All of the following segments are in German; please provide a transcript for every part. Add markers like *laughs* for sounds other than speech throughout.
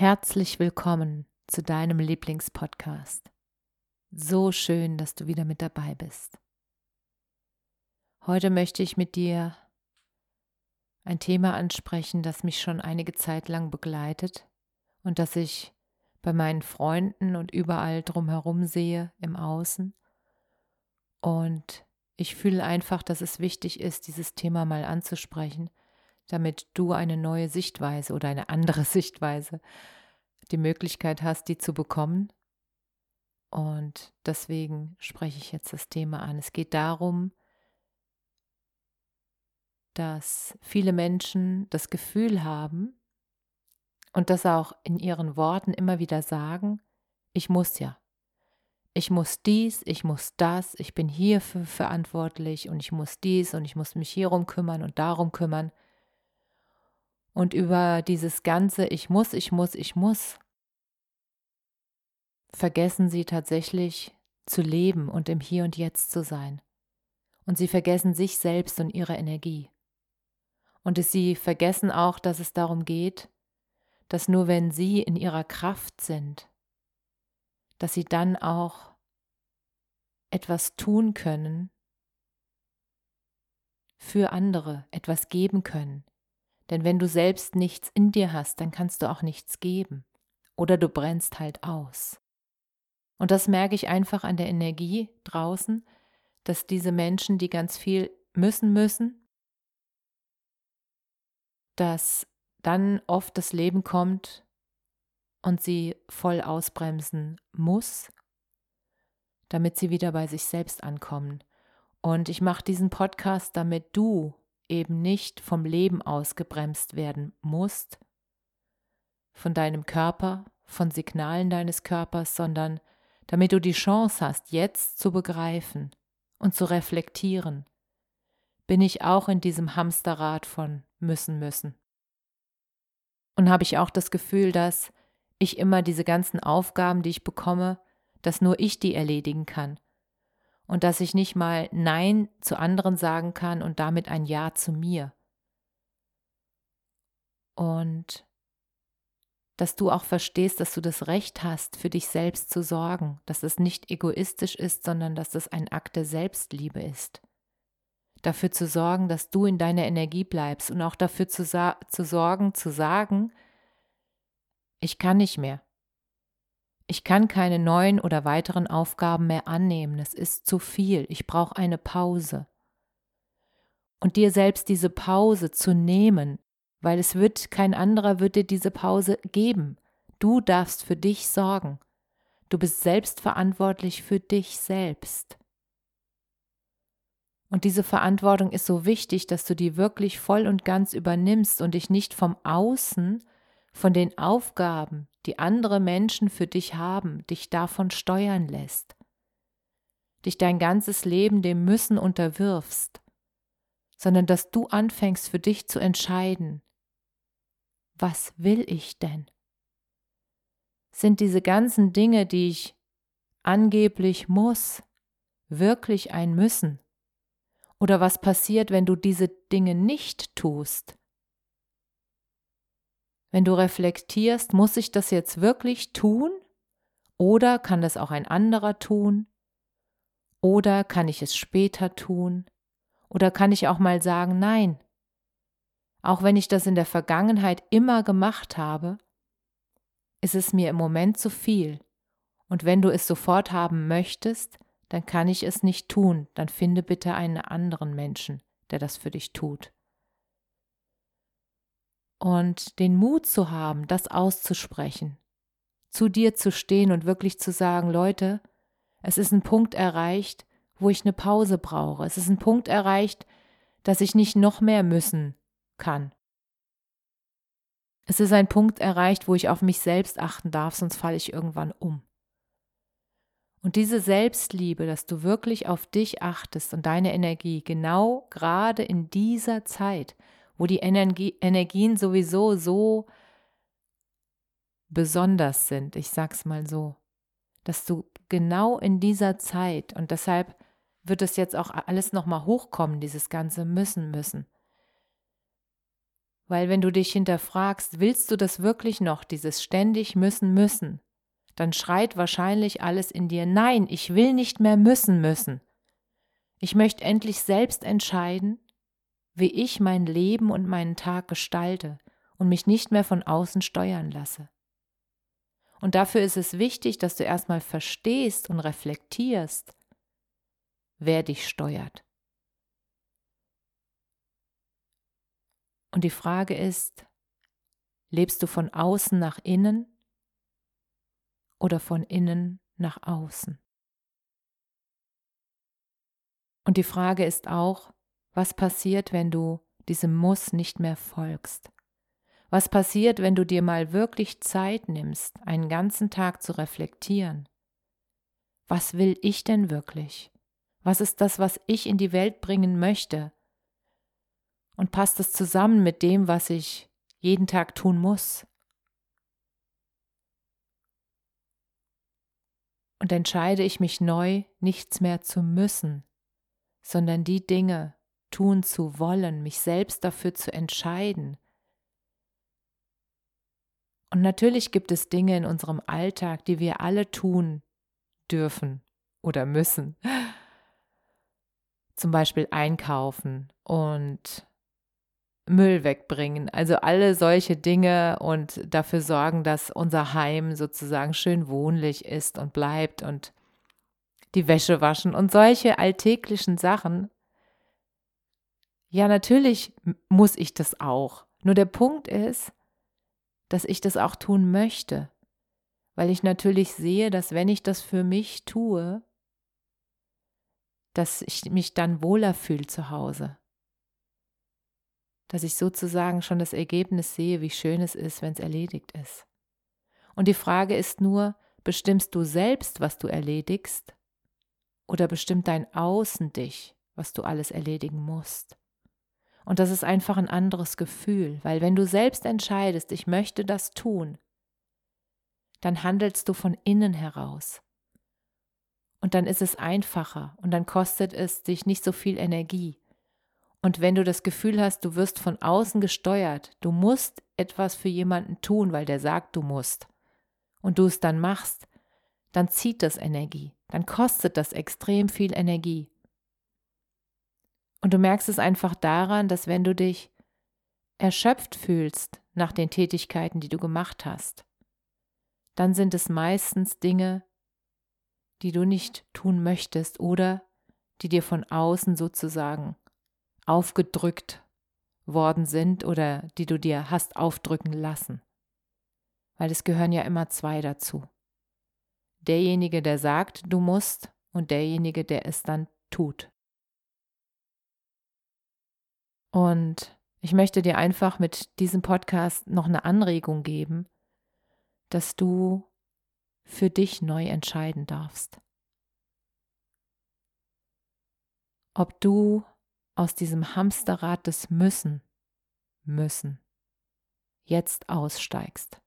Herzlich willkommen zu deinem Lieblingspodcast. So schön, dass du wieder mit dabei bist. Heute möchte ich mit dir ein Thema ansprechen, das mich schon einige Zeit lang begleitet und das ich bei meinen Freunden und überall drumherum sehe im Außen. Und ich fühle einfach, dass es wichtig ist, dieses Thema mal anzusprechen, damit du eine neue Sichtweise oder eine andere *laughs* Sichtweise die Möglichkeit hast, die zu bekommen. Und deswegen spreche ich jetzt das Thema an. Es geht darum, dass viele Menschen das Gefühl haben und das auch in ihren Worten immer wieder sagen, ich muss ja. Ich muss dies, ich muss das, ich bin hierfür verantwortlich und ich muss dies und ich muss mich hierum kümmern und darum kümmern. Und über dieses ganze Ich muss, ich muss, ich muss vergessen sie tatsächlich zu leben und im Hier und Jetzt zu sein. Und sie vergessen sich selbst und ihre Energie. Und sie vergessen auch, dass es darum geht, dass nur wenn sie in ihrer Kraft sind, dass sie dann auch etwas tun können für andere, etwas geben können, denn wenn du selbst nichts in dir hast, dann kannst du auch nichts geben. Oder du brennst halt aus. Und das merke ich einfach an der Energie draußen, dass diese Menschen, die ganz viel müssen müssen, dass dann oft das Leben kommt und sie voll ausbremsen muss, damit sie wieder bei sich selbst ankommen. Und ich mache diesen Podcast, damit du eben nicht vom Leben ausgebremst werden musst, von deinem Körper, von Signalen deines Körpers, sondern damit du die Chance hast, jetzt zu begreifen und zu reflektieren, bin ich auch in diesem Hamsterrad von müssen müssen. Und habe ich auch das Gefühl, dass ich immer diese ganzen Aufgaben, die ich bekomme, dass nur ich die erledigen kann und dass ich nicht mal Nein zu anderen sagen kann und damit ein Ja zu mir. Und dass du auch verstehst, dass du das Recht hast, für dich selbst zu sorgen, dass es nicht egoistisch ist, sondern dass es ein Akt der Selbstliebe ist. Dafür zu sorgen, dass du in deiner Energie bleibst und auch dafür zu, zu sorgen, zu sagen, ich kann nicht mehr. Ich kann keine neuen oder weiteren Aufgaben mehr annehmen. Es ist zu viel. Ich brauche eine Pause. Und dir selbst diese Pause zu nehmen, weil es wird kein anderer wird dir diese Pause geben. Du darfst für dich sorgen. Du bist selbst verantwortlich für dich selbst. Und diese Verantwortung ist so wichtig, dass du die wirklich voll und ganz übernimmst und dich nicht vom Außen, von den Aufgaben, die andere Menschen für dich haben, dich davon steuern lässt, dich dein ganzes Leben dem Müssen unterwirfst, sondern dass du anfängst für dich zu entscheiden, was will ich denn? Sind diese ganzen Dinge, die ich angeblich muss, wirklich ein Müssen? Oder was passiert, wenn du diese Dinge nicht tust? Wenn du reflektierst, muss ich das jetzt wirklich tun? Oder kann das auch ein anderer tun? Oder kann ich es später tun? Oder kann ich auch mal sagen, nein, auch wenn ich das in der Vergangenheit immer gemacht habe, ist es mir im Moment zu viel. Und wenn du es sofort haben möchtest, dann kann ich es nicht tun. Dann finde bitte einen anderen Menschen, der das für dich tut. Und den Mut zu haben, das auszusprechen, zu dir zu stehen und wirklich zu sagen, Leute, es ist ein Punkt erreicht, wo ich eine Pause brauche. Es ist ein Punkt erreicht, dass ich nicht noch mehr müssen kann. Es ist ein Punkt erreicht, wo ich auf mich selbst achten darf, sonst falle ich irgendwann um. Und diese Selbstliebe, dass du wirklich auf dich achtest und deine Energie, genau gerade in dieser Zeit, wo die Energie, Energien sowieso so besonders sind, ich sag's mal so, dass du genau in dieser Zeit und deshalb wird es jetzt auch alles nochmal hochkommen, dieses ganze müssen müssen. Weil wenn du dich hinterfragst, willst du das wirklich noch, dieses ständig müssen müssen, dann schreit wahrscheinlich alles in dir, nein, ich will nicht mehr müssen müssen. Ich möchte endlich selbst entscheiden, wie ich mein Leben und meinen Tag gestalte und mich nicht mehr von außen steuern lasse. Und dafür ist es wichtig, dass du erstmal verstehst und reflektierst, wer dich steuert. Und die Frage ist, lebst du von außen nach innen oder von innen nach außen? Und die Frage ist auch, was passiert, wenn du diesem Muss nicht mehr folgst? Was passiert, wenn du dir mal wirklich Zeit nimmst, einen ganzen Tag zu reflektieren? Was will ich denn wirklich? Was ist das, was ich in die Welt bringen möchte? Und passt es zusammen mit dem, was ich jeden Tag tun muss? Und entscheide ich mich neu, nichts mehr zu müssen, sondern die Dinge tun zu wollen, mich selbst dafür zu entscheiden. Und natürlich gibt es Dinge in unserem Alltag, die wir alle tun dürfen oder müssen zum Beispiel einkaufen und Müll wegbringen. Also alle solche Dinge und dafür sorgen, dass unser Heim sozusagen schön wohnlich ist und bleibt und die Wäsche waschen und solche alltäglichen Sachen. Ja, natürlich muss ich das auch. Nur der Punkt ist, dass ich das auch tun möchte, weil ich natürlich sehe, dass wenn ich das für mich tue, dass ich mich dann wohler fühle zu Hause. Dass ich sozusagen schon das Ergebnis sehe, wie schön es ist, wenn es erledigt ist. Und die Frage ist nur, bestimmst du selbst, was du erledigst, oder bestimmt dein Außen dich, was du alles erledigen musst? Und das ist einfach ein anderes Gefühl, weil wenn du selbst entscheidest, ich möchte das tun, dann handelst du von innen heraus. Und dann ist es einfacher und dann kostet es dich nicht so viel Energie. Und wenn du das Gefühl hast, du wirst von außen gesteuert, du musst etwas für jemanden tun, weil der sagt, du musst, und du es dann machst, dann zieht das Energie, dann kostet das extrem viel Energie. Und du merkst es einfach daran, dass wenn du dich erschöpft fühlst nach den Tätigkeiten, die du gemacht hast, dann sind es meistens Dinge, die du nicht tun möchtest oder die dir von außen sozusagen aufgedrückt worden sind oder die du dir hast aufdrücken lassen. Weil es gehören ja immer zwei dazu. Derjenige, der sagt, du musst, und derjenige, der es dann tut. Und ich möchte dir einfach mit diesem Podcast noch eine Anregung geben, dass du für dich neu entscheiden darfst. Ob du aus diesem Hamsterrad des Müssen, müssen, jetzt aussteigst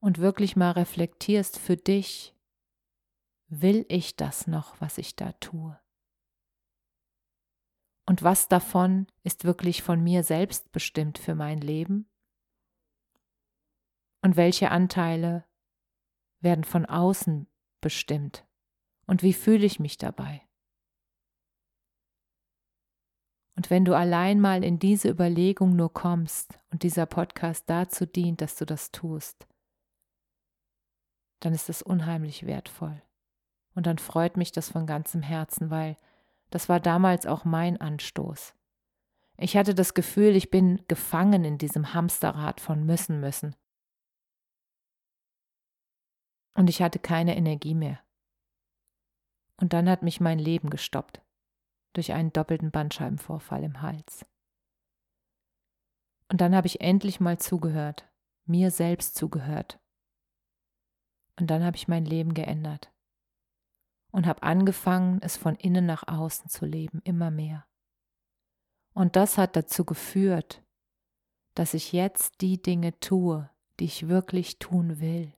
und wirklich mal reflektierst für dich, will ich das noch, was ich da tue? Und was davon ist wirklich von mir selbst bestimmt für mein Leben? Und welche Anteile werden von außen bestimmt. Und wie fühle ich mich dabei? Und wenn du allein mal in diese Überlegung nur kommst und dieser Podcast dazu dient, dass du das tust, dann ist es unheimlich wertvoll. Und dann freut mich das von ganzem Herzen, weil das war damals auch mein Anstoß. Ich hatte das Gefühl, ich bin gefangen in diesem Hamsterrad von müssen müssen. Und ich hatte keine Energie mehr. Und dann hat mich mein Leben gestoppt durch einen doppelten Bandscheibenvorfall im Hals. Und dann habe ich endlich mal zugehört, mir selbst zugehört. Und dann habe ich mein Leben geändert und habe angefangen, es von innen nach außen zu leben, immer mehr. Und das hat dazu geführt, dass ich jetzt die Dinge tue, die ich wirklich tun will.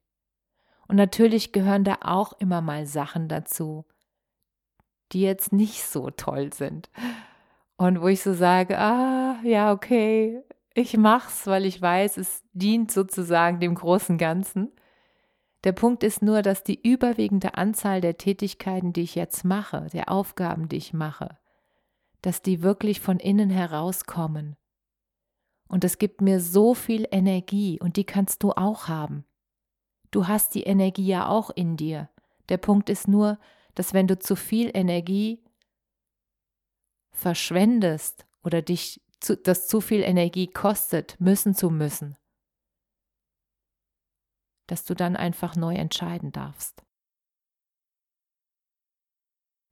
Und natürlich gehören da auch immer mal Sachen dazu, die jetzt nicht so toll sind. Und wo ich so sage, ah, ja, okay, ich mach's, weil ich weiß, es dient sozusagen dem großen Ganzen. Der Punkt ist nur, dass die überwiegende Anzahl der Tätigkeiten, die ich jetzt mache, der Aufgaben, die ich mache, dass die wirklich von innen herauskommen. Und es gibt mir so viel Energie und die kannst du auch haben. Du hast die Energie ja auch in dir. Der Punkt ist nur, dass wenn du zu viel Energie verschwendest oder dich zu, das zu viel Energie kostet, müssen zu müssen, dass du dann einfach neu entscheiden darfst.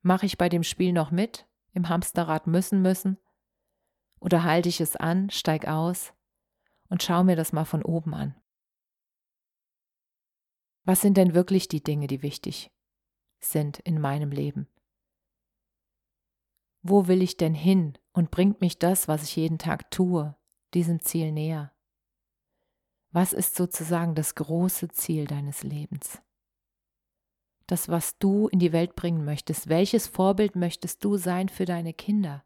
Mache ich bei dem Spiel noch mit, im Hamsterrad müssen müssen? Oder halte ich es an, steig aus und schau mir das mal von oben an? Was sind denn wirklich die Dinge, die wichtig sind in meinem Leben? Wo will ich denn hin und bringt mich das, was ich jeden Tag tue, diesem Ziel näher? Was ist sozusagen das große Ziel deines Lebens? Das, was du in die Welt bringen möchtest. Welches Vorbild möchtest du sein für deine Kinder?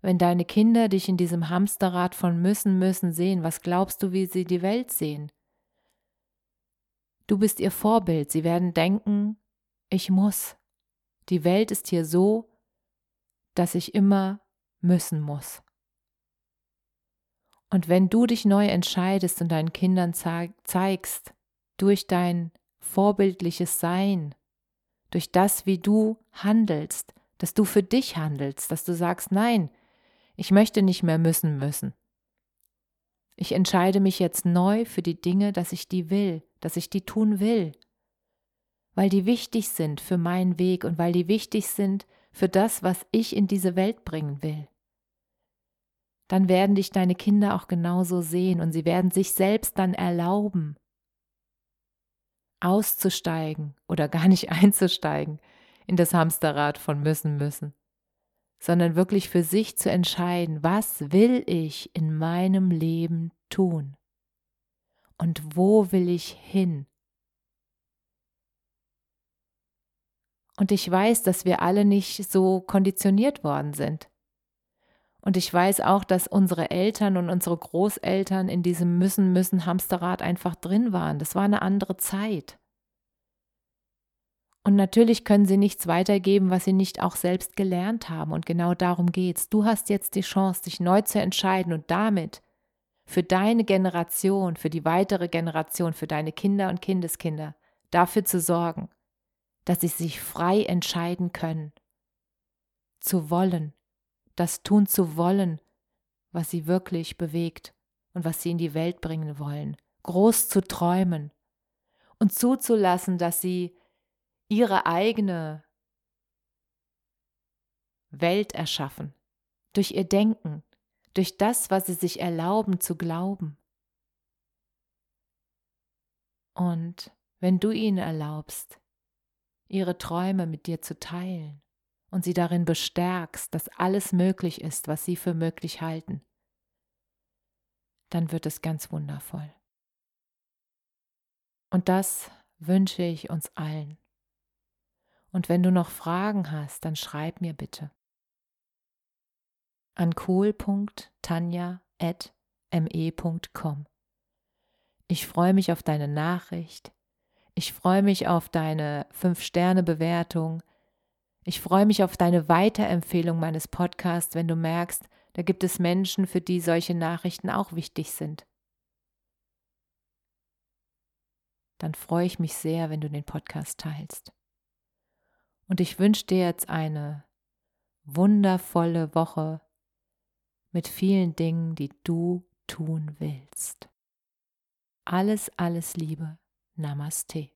Wenn deine Kinder dich in diesem Hamsterrad von müssen, müssen sehen, was glaubst du, wie sie die Welt sehen? Du bist ihr Vorbild. Sie werden denken, ich muss. Die Welt ist hier so, dass ich immer müssen muss. Und wenn du dich neu entscheidest und deinen Kindern zeigst, durch dein vorbildliches Sein, durch das, wie du handelst, dass du für dich handelst, dass du sagst, nein, ich möchte nicht mehr müssen müssen. Ich entscheide mich jetzt neu für die Dinge, dass ich die will, dass ich die tun will, weil die wichtig sind für meinen Weg und weil die wichtig sind für das, was ich in diese Welt bringen will. Dann werden dich deine Kinder auch genauso sehen und sie werden sich selbst dann erlauben, auszusteigen oder gar nicht *laughs* einzusteigen in das Hamsterrad von müssen müssen, sondern wirklich für sich zu entscheiden, was will ich in meinem Leben tun und wo will ich hin. Und ich weiß, dass wir alle nicht so konditioniert worden sind. Und ich weiß auch, dass unsere Eltern und unsere Großeltern in diesem müssen, müssen Hamsterrad einfach drin waren. Das war eine andere Zeit. Und natürlich können sie nichts weitergeben, was sie nicht auch selbst gelernt haben. Und genau darum geht's. Du hast jetzt die Chance, dich neu zu entscheiden und damit für deine Generation, für die weitere Generation, für deine Kinder und Kindeskinder dafür zu sorgen, dass sie sich frei entscheiden können, zu wollen, das tun zu wollen, was sie wirklich bewegt und was sie in die Welt bringen wollen, groß zu träumen und zuzulassen, dass sie ihre eigene Welt erschaffen, durch ihr Denken, durch das, was sie sich erlauben zu glauben. Und wenn du ihnen erlaubst, ihre Träume mit dir zu teilen, und sie darin bestärkst, dass alles möglich ist, was sie für möglich halten, dann wird es ganz wundervoll. Und das wünsche ich uns allen. Und wenn du noch Fragen hast, dann schreib mir bitte an kohl.tanja.me.com. Ich freue mich auf deine Nachricht. Ich freue mich auf deine 5-Sterne-Bewertung. Ich freue mich auf deine Weiterempfehlung meines Podcasts, wenn du merkst, da gibt es Menschen, für die solche Nachrichten auch wichtig sind. Dann freue ich mich sehr, wenn du den Podcast teilst. Und ich wünsche dir jetzt eine wundervolle Woche mit vielen Dingen, die du tun willst. Alles, alles Liebe. Namaste.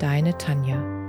deine Tanja.